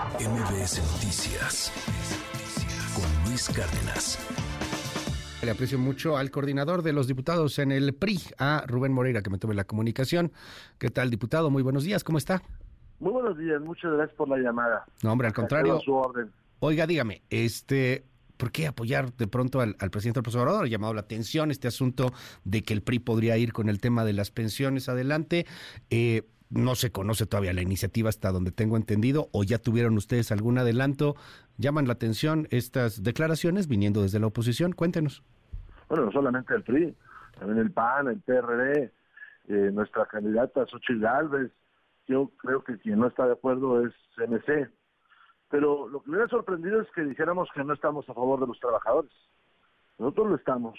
MBS Noticias con Luis Cárdenas. Le aprecio mucho al coordinador de los diputados en el PRI, a Rubén Moreira, que me tome la comunicación. ¿Qué tal, diputado? Muy buenos días, ¿cómo está? Muy buenos días, muchas gracias por la llamada. No, hombre, al contrario. Su orden. Oiga, dígame, este, ¿por qué apoyar de pronto al, al presidente López Obrador? Ha llamado la atención este asunto de que el PRI podría ir con el tema de las pensiones adelante. Eh, no se conoce todavía la iniciativa hasta donde tengo entendido, o ya tuvieron ustedes algún adelanto. ¿Llaman la atención estas declaraciones viniendo desde la oposición? Cuéntenos. Bueno, no solamente el PRI, también el PAN, el PRD, eh, nuestra candidata Xochitl Galvez. Yo creo que quien no está de acuerdo es CNC. Pero lo que me ha sorprendido es que dijéramos que no estamos a favor de los trabajadores. Nosotros lo estamos.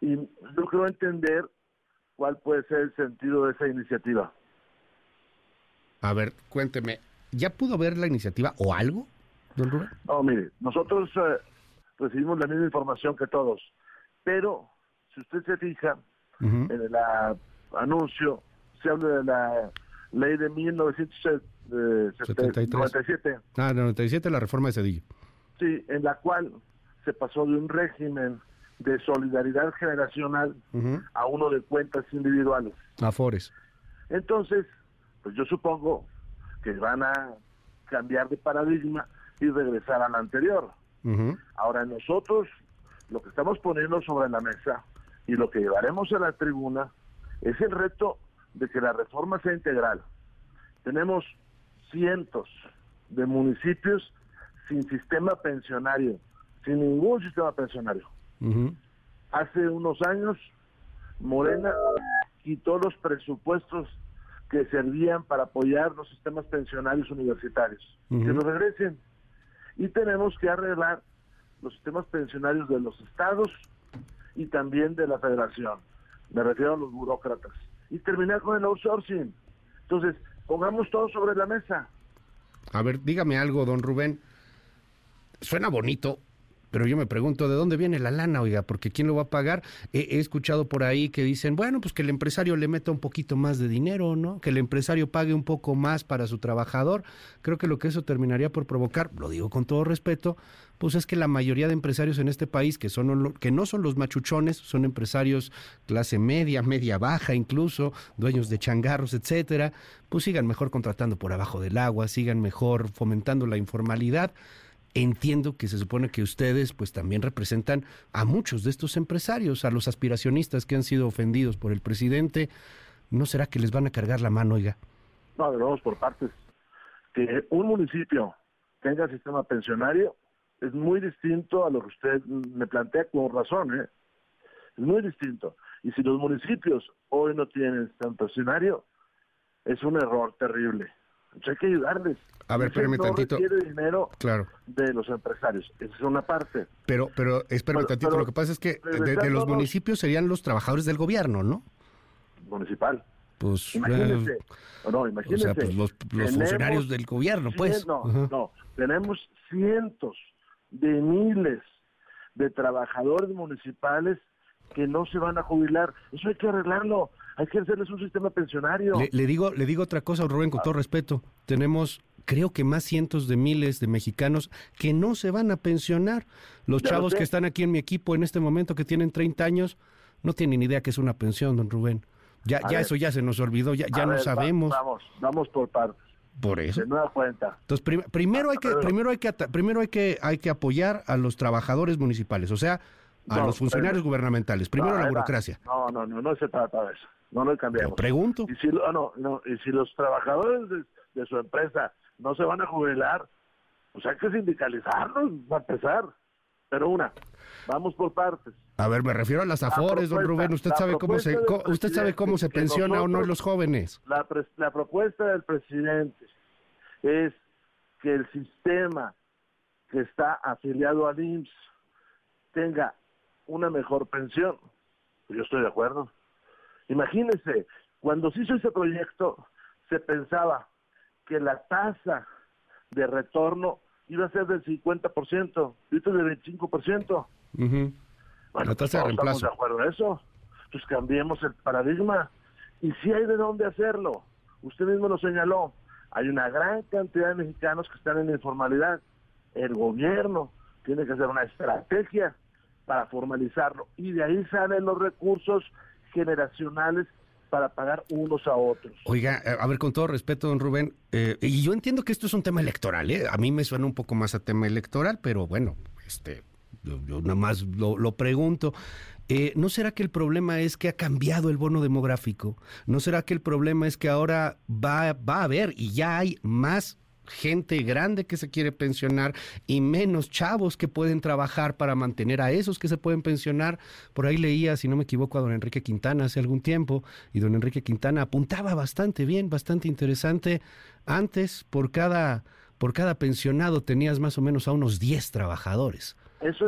Y yo creo entender cuál puede ser el sentido de esa iniciativa. A ver, cuénteme, ¿ya pudo ver la iniciativa o algo, don Rubén? No, mire, nosotros eh, recibimos la misma información que todos, pero si usted se fija, en el ah, anuncio se habla de la ley de 1997. Ah, 97, la reforma de Cedillo. Sí, en la cual se pasó de un régimen de solidaridad generacional a uno de cuentas individuales. Afores. Entonces, pues yo supongo que van a cambiar de paradigma y regresar al anterior. Ahora nosotros lo que estamos poniendo sobre la mesa y lo que llevaremos a la tribuna es el reto de que la reforma sea integral. Tenemos cientos de municipios sin sistema pensionario, sin ningún sistema pensionario. Hace unos años, Morena quitó los presupuestos que servían para apoyar los sistemas pensionarios universitarios. Que nos regresen. Y tenemos que arreglar los sistemas pensionarios de los estados y también de la federación. Me refiero a los burócratas. Y terminar con el outsourcing. Entonces, pongamos todo sobre la mesa. A ver, dígame algo, don Rubén. Suena bonito, pero yo me pregunto, ¿de dónde viene la lana, oiga? Porque ¿quién lo va a pagar? He, escuchado por ahí que dicen, bueno, pues que el empresario le meta un poquito más de dinero, ¿no? Que el empresario pague un poco más para su trabajador. Creo que lo que eso terminaría por provocar, lo digo con todo respeto, pues es que la mayoría de empresarios en este país, que, son, que no son los machuchones, son empresarios clase media, media baja incluso, dueños de changarros, etcétera, pues sigan mejor contratando por abajo del agua, sigan mejor fomentando la informalidad entiendo que se supone que ustedes pues también representan a muchos de estos empresarios, a los aspiracionistas que han sido ofendidos por el presidente. ¿No será que les van a cargar la mano, oiga? No, vamos por partes. Que un municipio tenga sistema pensionario es muy distinto a lo que usted me plantea con razón, ¿eh? Es muy distinto. Y si los municipios hoy no tienen sistema pensionario, es un error terrible. Entonces hay que ayudarles. A ver, espérame no tantito. dinero claro. de los empresarios. Esa es una parte. Pero, pero espérame tantito. Lo que pasa es que de, los municipios serían los trabajadores del gobierno, ¿no? Municipal. Pues, imagínense. Eh, no, imagínense. O sea, pues los, funcionarios del gobierno, pues. No, no. Tenemos cientos de miles de trabajadores municipales que no se van a jubilar. Eso hay que arreglarlo. Hay que hacerles un sistema pensionario. Le, digo, le digo otra cosa, Rubén, con todo respeto. Tenemos, creo que más cientos de miles de mexicanos que no se van a pensionar. Los chavos que están aquí en mi equipo en este momento, que tienen 30 años, no tienen idea que es una pensión, don Rubén. Ya, ya eso ya se nos olvidó, ya, ya no sabemos. vamos, vamos por partes. Por eso. De nueva cuenta. Entonces, primero hay que, primero hay que, primero hay que, hay que apoyar a los trabajadores municipales, o sea, a los funcionarios gubernamentales. Primero la burocracia. No, no, no, no se trata de eso. No lo cambiamos. pregunto. Y si, ah, no, no, y si los trabajadores de, su empresa no se van a jubilar, pues hay que sindicalizarlos, va a empezar. Pero una, vamos por partes. A ver, me refiero a las afores, don Rubén. Usted sabe cómo se usted sabe cómo se pensiona o no los jóvenes. La, la propuesta del presidente es que el sistema que está afiliado al IMSS tenga una mejor pensión. Yo estoy de acuerdo. Imagínense, cuando se hizo ese proyecto, se pensaba que la tasa de retorno iba a ser del 50%, y esto es del 25%. Bueno, la tasa de reemplazo. Estamos de acuerdo en eso. Pues cambiemos el paradigma. Y si hay de dónde hacerlo. Usted mismo lo señaló. hay una gran cantidad de mexicanos que están en la informalidad. El gobierno tiene que hacer una estrategia para formalizarlo y de ahí salen los recursos generacionales para pagar unos a otros. Oiga, eh, a ver, con todo respeto, don Rubén, eh, y yo entiendo que esto es un tema electoral, ¿eh? a mí me suena un poco más a tema electoral, pero bueno, este, yo, nada más lo, pregunto. ¿No será que el problema es que ha cambiado el bono demográfico? ¿No será que el problema es que ahora va, va a haber y ya hay más gente grande que se quiere pensionar y menos chavos que pueden trabajar para mantener a esos que se pueden pensionar. Por ahí leía, si no me equivoco, a don Enrique Quintana hace algún tiempo y don Enrique Quintana apuntaba bastante bien, bastante interesante. Antes, por cada, por cada pensionado tenías más o menos a unos 10 trabajadores.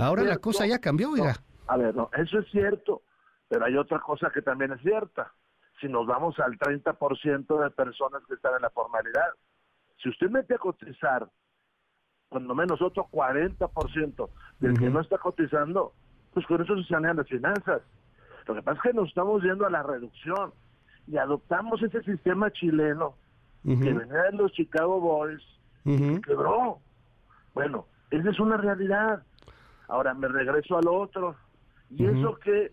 Ahora la cosa ya cambió, oiga. a ver, no, eso es cierto, pero hay otra cosa que también es cierta. Si nos vamos al 30% de personas que están en la formalidad, si usted mete a cotizar, cuando menos otro 40% del que no está cotizando, pues con eso se sanean las finanzas. Lo que pasa es que nos estamos yendo a la reducción y adoptamos ese sistema chileno que venía de los Chicago Boys y que quebró. Bueno, esa es una realidad. Ahora me regreso al otro. Y eso que,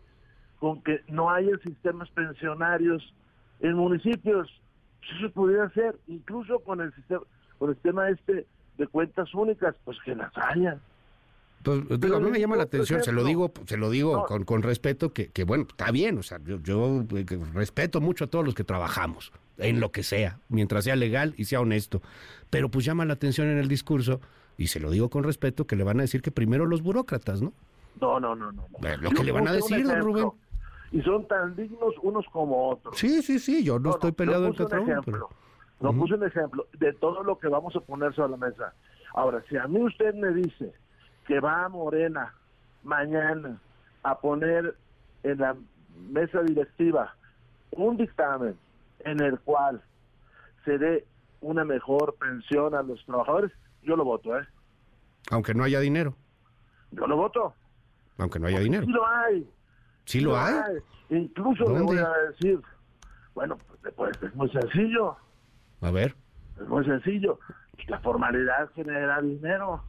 con que no haya sistemas pensionarios en municipios, eso podría hacer, incluso con el sistema, con el tema este de cuentas únicas, pues que las haya. Pues, digo, a mí me llama la atención, se lo digo, se lo digo con, con, respeto, que, que, bueno, está bien, o sea, yo, yo eh, respeto mucho a todos los que trabajamos, en lo que sea, mientras sea legal y sea honesto. Pero pues llama la atención en el discurso, y se lo digo con respeto, que le van a decir que primero los burócratas, ¿no? No, no, no, no. Lo que le van a decir, don Rubén y son tan dignos unos como otros. Sí, sí, sí, yo no, estoy peleado entre todos. No puse un ejemplo de todo lo que vamos a poner sobre la mesa. Ahora, si a mí usted me dice que va a Morena mañana a poner en la mesa directiva un dictamen en el cual se dé una mejor pensión a los trabajadores, yo lo voto, ¿eh? Aunque no haya dinero. Yo lo voto. Aunque no haya dinero. Sí lo hay. ¿Sí lo hay? Incluso le voy a decir, bueno, pues, es muy sencillo. A ver. Es muy sencillo. La formalidad genera dinero,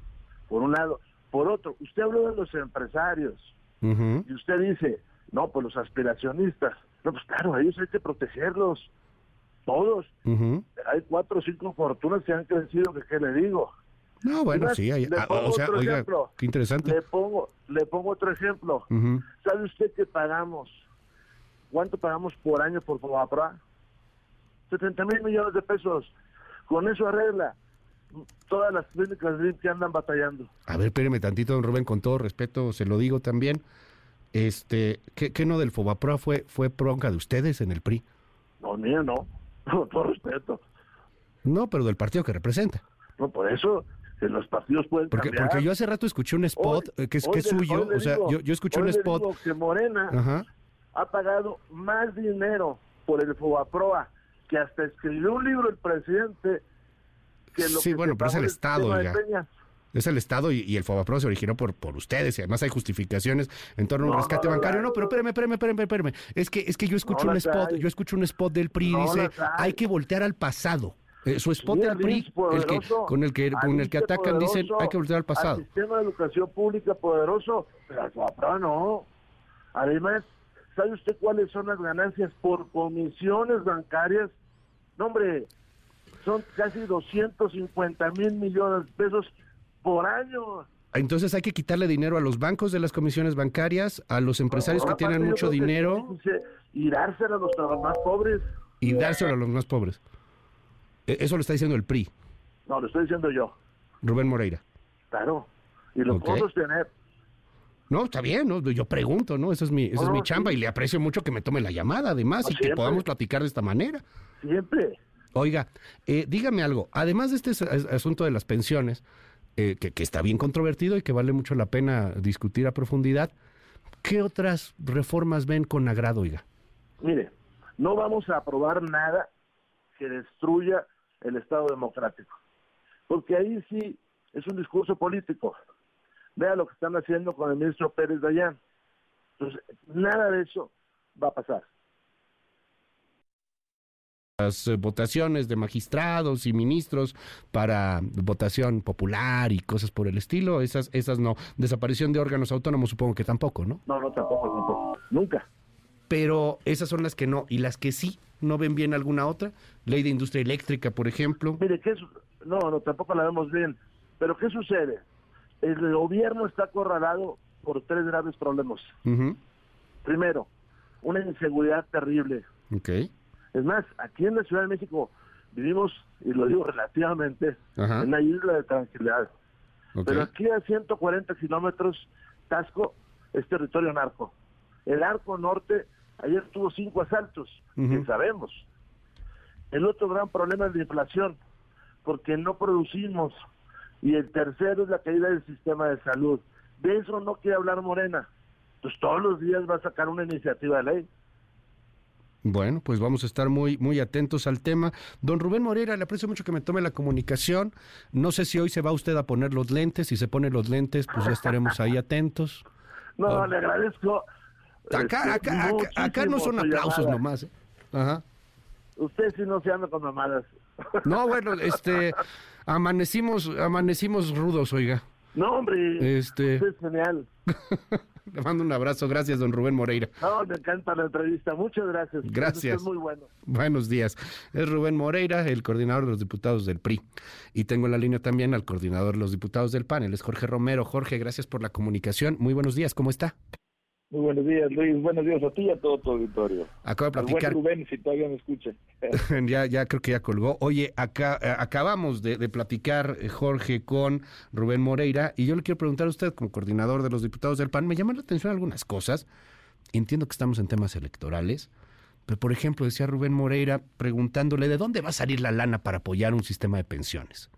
por un lado. Por otro, usted habló de los empresarios y usted dice, no, pues los aspiracionistas. No, pues claro, ellos hay que protegerlos. Todos. Hay cuatro o cinco fortunas que han crecido, que qué le digo. No, bueno, sí, hay, ah, o sea, oiga, qué interesante. Le pongo, le pongo otro ejemplo. ¿Sabe usted que pagamos? ¿Cuánto pagamos por año por Fobapra? 70 mil millones de pesos. Con eso arregla todas las clínicas que andan batallando. A ver, espéreme tantito, don Rubén, con todo respeto, se lo digo también. Este, ¿qué, qué no del Fobapra fue, fue bronca de ustedes en el PRI? No, mío no, con todo respeto. No, pero del partido que representa. No, por eso, los partidos pueden porque, cambiar. Porque yo hace rato escuché un spot eh, que, es, que es suyo, o sea, yo, yo escuché un spot... que Morena ha pagado más dinero por el FOBAPROA, que hasta escribió un libro el presidente que lo Sí, que bueno, pero es el Estado, oiga. Es el Estado y, el FOBAPRO se originó por, por ustedes y además hay justificaciones en torno a un rescate bancario. No, pero espérame, espérame, espérame, espérame. Es que, es que yo escucho un spot, yo escucho un spot del PRI y dice, hay que voltear al pasado. Eh, su spot del PRI, el que, con el que, con el que atacan, dicen hay que volver al pasado. Sistema de educación pública poderoso, pero no. Además, ¿sabe usted cuáles son las ganancias por comisiones bancarias? No, hombre, son casi 250 mil millones de pesos por año. Entonces hay que quitarle dinero a los bancos de las comisiones bancarias, a los empresarios que tienen mucho dinero. Y dárselo a los más pobres. Y dárselo a los más pobres. E, eso lo está diciendo el PRI. No, lo estoy diciendo yo. Rubén Moreira. Claro. Y lo puedo sostener. No, está bien, ¿no? yo pregunto, ¿no? Esa es mi, esa es mi chamba y le aprecio mucho que me tome la llamada, además, y que podamos platicar de esta manera. Siempre. Oiga, eh, dígame algo, además de este asunto de las pensiones, eh, que, que, está bien controvertido y que vale mucho la pena discutir a profundidad, ¿qué otras reformas ven con agrado, oiga? Mire, no vamos a aprobar nada que destruya el Estado democrático. Porque ahí sí es un discurso político. Vea lo que están haciendo con el ministro Pérez Dayán. Entonces, nada de eso va a pasar. las votaciones de magistrados y ministros para votación popular y cosas por el estilo, esas, esas no. Desaparición de órganos autónomos supongo que tampoco, ¿no? No, no, tampoco, tampoco. Nunca. Pero esas son las que no, y las que sí, ¿no ven bien alguna otra? Ley de industria eléctrica, por ejemplo. Mire, ¿qué no, no, tampoco la vemos bien. Pero ¿qué sucede? El gobierno está acorralado por tres graves problemas. Primero, una inseguridad terrible. Okay. Es más, aquí en la Ciudad de México vivimos, y lo digo relativamente, en una isla de tranquilidad. Pero aquí a 140 kilómetros, Tasco es territorio narco. El arco norte ayer tuvo cinco asaltos, que sabemos. El otro gran problema es la inflación, porque no producimos. Y el tercero es la caída del sistema de salud. De eso no quiere hablar Morena. Pues todos los días va a sacar una iniciativa de ley. Bueno, pues vamos a estar muy, muy atentos al tema. Don Rubén Moreira, le aprecio mucho que me tome la comunicación. No sé si hoy se va usted a poner los lentes. Si se pone los lentes, pues ya estaremos ahí atentos. No, le agradezco. Acá, este, acá, acá, no son aplausos nomás. ¿eh? Ajá. Usted sí no se anda con mamadas. No, bueno, este, amanecimos, amanecimos rudos, oiga. No, hombre. Este. es genial. Le mando un abrazo. Gracias, don Rubén Moreira. No, me encanta la entrevista. Muchas gracias. Gracias. Es muy bueno. Buenos días. Es Rubén Moreira, el coordinador de los diputados del PRI. Y tengo en la línea también al coordinador de los diputados del PAN. Él es Jorge Romero. Jorge, gracias por la comunicación. Muy buenos días. ¿Cómo está? Muy buenos días, Luis. Buenos días a ti y a todo tu auditorio. Acabo de platicar. Rubén, si todavía me escucha. ya, ya creo que ya colgó. Oye, acá, eh, acabamos de, platicar, eh, Jorge, con Rubén Moreira, y yo le quiero preguntar a usted, como coordinador de los diputados del PAN, me llaman la atención algunas cosas. Entiendo que estamos en temas electorales, pero por ejemplo, decía Rubén Moreira preguntándole de dónde va a salir la lana para apoyar un sistema de pensiones.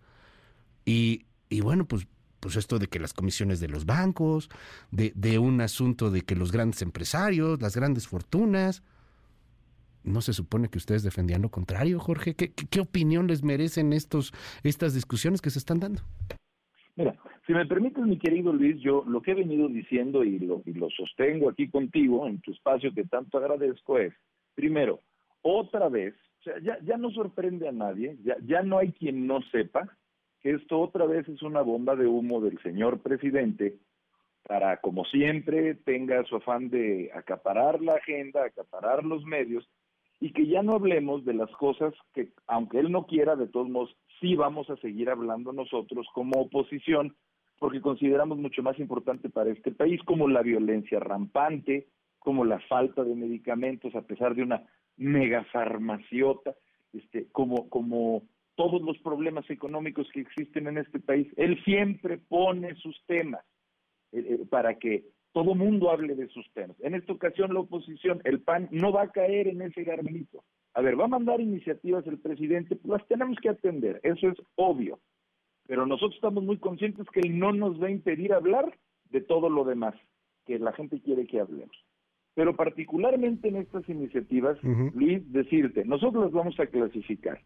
Y, y bueno, pues pues esto de que las comisiones de los bancos, de, de un asunto de que los grandes empresarios, las grandes fortunas, ¿no se supone que ustedes defendían lo contrario, Jorge? ¿Qué, qué, opinión les merecen estos, estas discusiones que se están dando? Mira, si me permites, mi querido Luis, yo lo que he venido diciendo y lo, y lo sostengo aquí contigo en tu espacio que tanto agradezco es, primero, otra vez, o sea, ya, ya no sorprende a nadie, ya, ya no hay quien no sepa que esto otra vez es una bomba de humo del señor presidente para, como siempre, tenga su afán de acaparar la agenda, acaparar los medios, y que ya no hablemos de las cosas que, aunque él no quiera, de todos modos, sí vamos a seguir hablando nosotros como oposición, porque consideramos mucho más importante para este país, como la violencia rampante, como la falta de medicamentos a pesar de una megafarmaciota, este, como, como todos los problemas económicos que existen en este país. Él siempre pone sus temas eh, eh, para que todo mundo hable de sus temas. En esta ocasión la oposición, el PAN, no va a caer en ese garbanito. A ver, va a mandar iniciativas el presidente, pues las tenemos que atender, eso es obvio. Pero nosotros estamos muy conscientes que él no nos va a impedir hablar de todo lo demás que la gente quiere que hablemos. Pero particularmente en estas iniciativas, Luis, decirte, nosotros las vamos a clasificar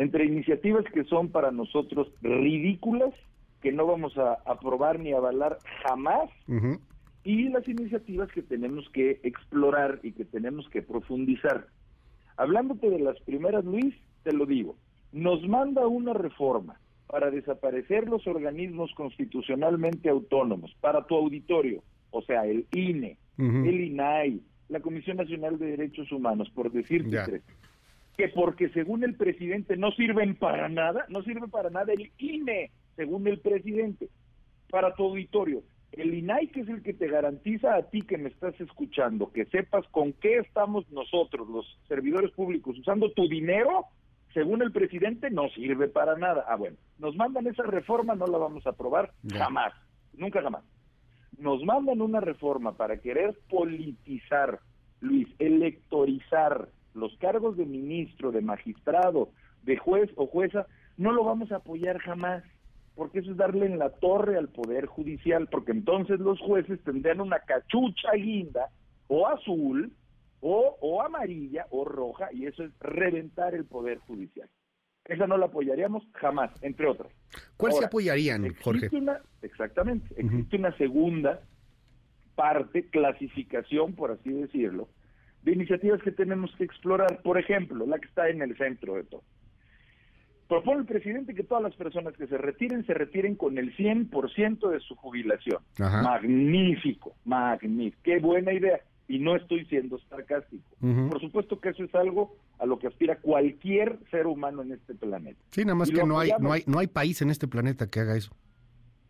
entre iniciativas que son para nosotros ridículas, que no vamos a aprobar ni avalar jamás, y las iniciativas que tenemos que explorar y que tenemos que profundizar. Hablándote de las primeras, Luis, te lo digo, nos manda una reforma para desaparecer los organismos constitucionalmente autónomos, para tu auditorio, o sea, el INE, el INAI, la Comisión Nacional de Derechos Humanos, por decirte tres que porque según el presidente no sirven para nada, no sirve para nada el INE, según el presidente, para tu auditorio. El INAI, que es el que te garantiza a ti que me estás escuchando, que sepas con qué estamos nosotros, los servidores públicos, usando tu dinero, según el presidente, no sirve para nada. Ah, bueno, nos mandan esa reforma, no la vamos a aprobar jamás, nunca jamás. Nos mandan una reforma para querer politizar, Luis, electorizar los cargos de ministro, de magistrado, de juez o jueza, no lo vamos a apoyar jamás, porque eso es darle en la torre al Poder Judicial, porque entonces los jueces tendrían una cachucha guinda, o azul, o, o amarilla, o roja, y eso es reventar el Poder Judicial. Esa no la apoyaríamos jamás, entre otras. ¿Cuál se apoyarían, Jorge? exactamente, existe una segunda parte, clasificación, por así decirlo, de iniciativas que tenemos que explorar. Por ejemplo, la que está en el centro de todo. Propone el presidente que todas las personas que se retiren se retiren con el 100% de su jubilación. Magnífico, magnífico. Qué buena idea. Y no estoy siendo sarcástico. Por supuesto que eso es algo a lo que aspira cualquier ser humano en este planeta. Sí, nada más que no hay, no, hay, no hay país en este planeta que haga eso.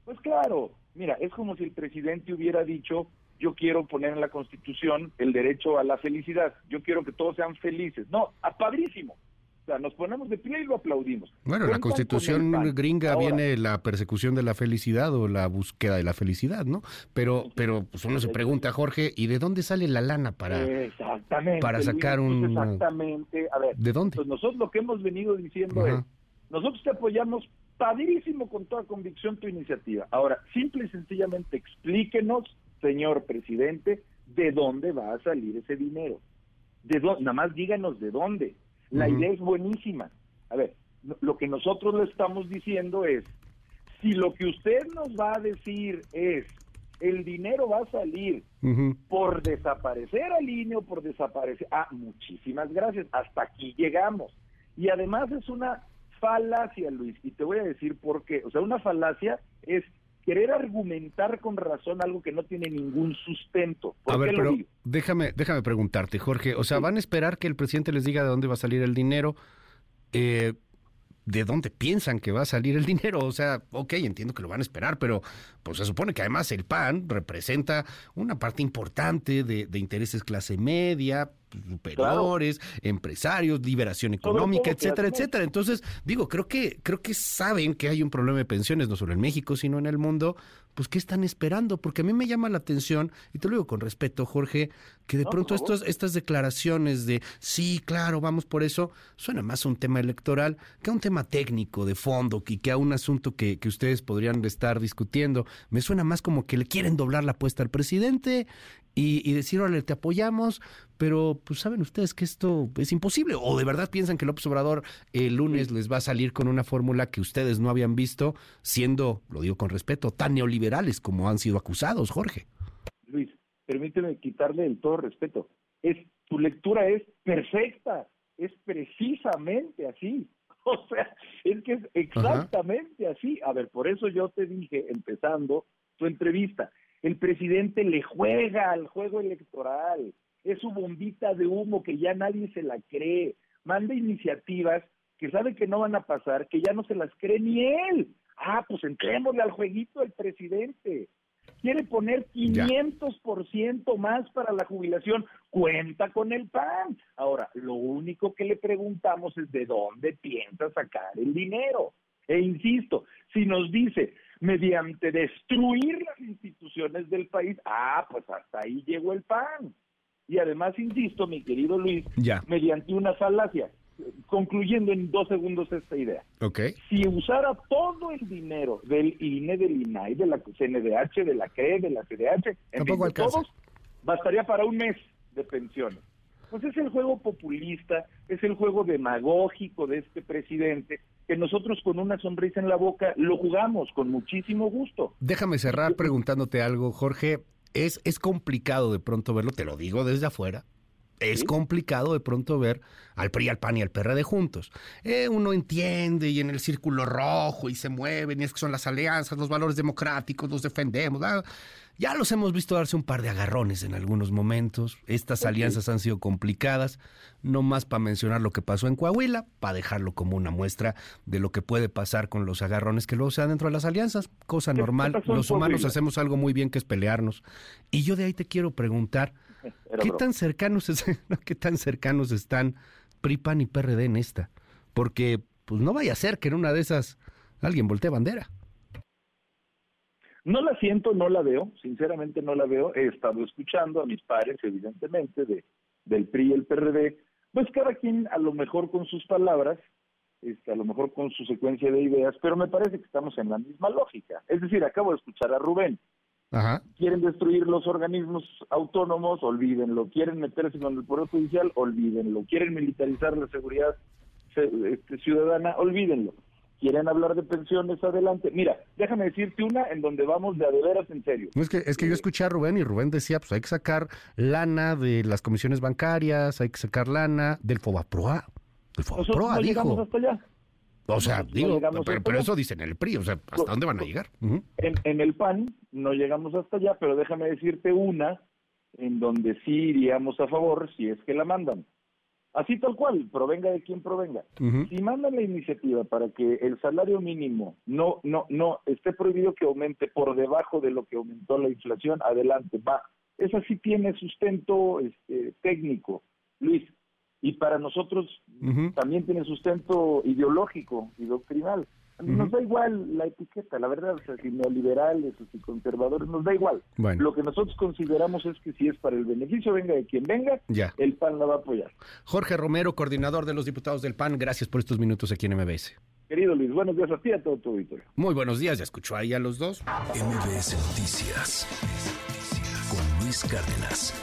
Pues claro, mira, es como si el presidente hubiera dicho, yo quiero poner en la Constitución el derecho a la felicidad, yo quiero que todos sean felices. No, a padrísimo. O sea, nos ponemos de pie y lo aplaudimos. Bueno, en la Constitución gringa viene la persecución de la felicidad o la búsqueda de la felicidad, ¿no? Pero, pero pues uno se pregunta, Jorge, ¿y de dónde sale la lana para, para sacar un... Exactamente, a ver. ¿De dónde? Pues nosotros lo que hemos venido diciendo es, nosotros te apoyamos padrísimo con toda convicción tu iniciativa. Ahora, simple y sencillamente explíquenos, señor presidente, de dónde va a salir ese dinero. De nada más díganos de dónde. La idea es buenísima. A ver, lo que nosotros le estamos diciendo es, si lo que usted nos va a decir es, el dinero va a salir por desaparecer al INE o por desaparecer, ah, muchísimas gracias, hasta aquí llegamos. Y además es una falacia, Luis, y te voy a decir por qué. O sea, una falacia es querer argumentar con razón algo que no tiene ningún sustento. a ver, pero déjame, déjame preguntarte, Jorge. O sea, ¿van a esperar que el presidente les diga de dónde va a salir el dinero? Eh, de dónde piensan que va a salir el dinero. O sea, ok, entiendo que lo van a esperar, pero pues se supone que además el PAN representa una parte importante de, de intereses clase media, superiores, empresarios, liberación económica, etcétera, etcétera. Entonces, digo, creo que creo que saben que hay un problema de pensiones no solo en México, sino en el mundo. Pues qué están esperando? Porque a mí me llama la atención y te lo digo con respeto, Jorge, que de pronto estos estas declaraciones de sí, claro, vamos por eso, suena más a un tema electoral que a un tema técnico de fondo y que a un asunto que, que ustedes podrían estar discutiendo. Me suena más como que le quieren doblar la apuesta al presidente y, y decir, órale, te apoyamos, pero pues saben ustedes que esto es imposible. O de verdad piensan que López Obrador el lunes les va a salir con una fórmula que ustedes no habían visto, siendo, lo digo con respeto, tan neoliberales como han sido acusados, Jorge. Luis, permíteme quitarle el todo respeto. Es, tu lectura es perfecta, es precisamente así. O sea, es que es exactamente así. A ver, por eso yo te dije, empezando tu entrevista, el presidente le juega al juego electoral, es su bombita de humo que ya nadie se la cree, manda iniciativas que sabe que no van a pasar, que ya no se las cree ni él. Ah, pues entrémosle al jueguito del presidente. Quiere poner 500% más para la jubilación, cuenta con el PAN. Ahora, lo único que le preguntamos es de dónde piensa sacar el dinero. E insisto, si nos dice, mediante destruir las instituciones del país, ah, pues hasta ahí llegó el PAN. Y además, insisto, mi querido Luis, mediante una falacia, concluyendo en dos segundos esta idea. Okay. Si usara todo el dinero del INE, del INAI, de la CNDH, de la CRE, de la CDH, en fin, de todos, bastaría para un mes de pensiones. Pues es el juego populista, es el juego demagógico de este presidente, que nosotros con una sonrisa en la boca lo jugamos con muchísimo gusto. Déjame cerrar preguntándote algo, Jorge. Es, es complicado de pronto verlo, te lo digo desde afuera, es complicado de pronto ver al PRI, al PAN y al PRD juntos. Eh, uno entiende y en el círculo rojo y se mueven y es que son las alianzas, los valores democráticos, los defendemos. Ya los hemos visto darse un par de agarrones en algunos momentos. Estas alianzas han sido complicadas, no más para mencionar lo que pasó en Coahuila, para dejarlo como una muestra de lo que puede pasar con los agarrones que luego se dan dentro de las alianzas. Cosa normal. Los humanos hacemos algo muy bien que es pelearnos. Y yo de ahí te quiero preguntar, ¿qué tan cercanos qué tan cercanos están PRIPAN y PRD en esta? Porque pues no vaya a ser que en una de esas alguien voltee bandera. No la siento, no la veo, sinceramente no la veo. He estado escuchando a mis pares, evidentemente, de, del PRI y el PRD, pues cada quien a lo mejor con sus palabras, este, a lo mejor con su secuencia de ideas, pero me parece que estamos en la misma lógica. Es decir, acabo de escuchar a Rubén. Quieren destruir los organismos autónomos, olvídenlo. Quieren meterse con el Poder Judicial, olvídenlo. Quieren militarizar la seguridad este, ciudadana, olvídenlo. Quieren hablar de pensiones, adelante. Mira, déjame decirte una en donde vamos de a de veras en serio. Es que, es que yo escuché a Rubén y Rubén decía, pues hay que sacar lana de las comisiones bancarias, hay que sacar lana del FOBAPROA. Del FOBAPROA, no llegamos hasta allá. O sea, digo, pero, eso dicen el PRI, o sea, ¿hasta dónde van a llegar? en, en el PAN no llegamos hasta allá, pero déjame decirte una en donde sí iríamos a favor si es que la mandan. Así tal cual, provenga de quien provenga. Si mandan la iniciativa para que el salario mínimo no, no, no esté prohibido que aumente por debajo de lo que aumentó la inflación, adelante, va. Esa sí tiene sustento este, técnico, Luis. Y para nosotros también tiene sustento ideológico y doctrinal. Nos da igual la etiqueta, la verdad, o sea, si neoliberales o si conservadores, nos da igual. Lo que nosotros consideramos es que si es para el beneficio, venga de quien venga, el PAN la va a apoyar. Jorge Romero, coordinador de los diputados del PAN, gracias por estos minutos aquí en MBS. Querido Luis, buenos días a ti y a todo tu auditorio. Muy buenos días, ya escuchó ahí a los dos. MBS Noticias con Luis Cárdenas.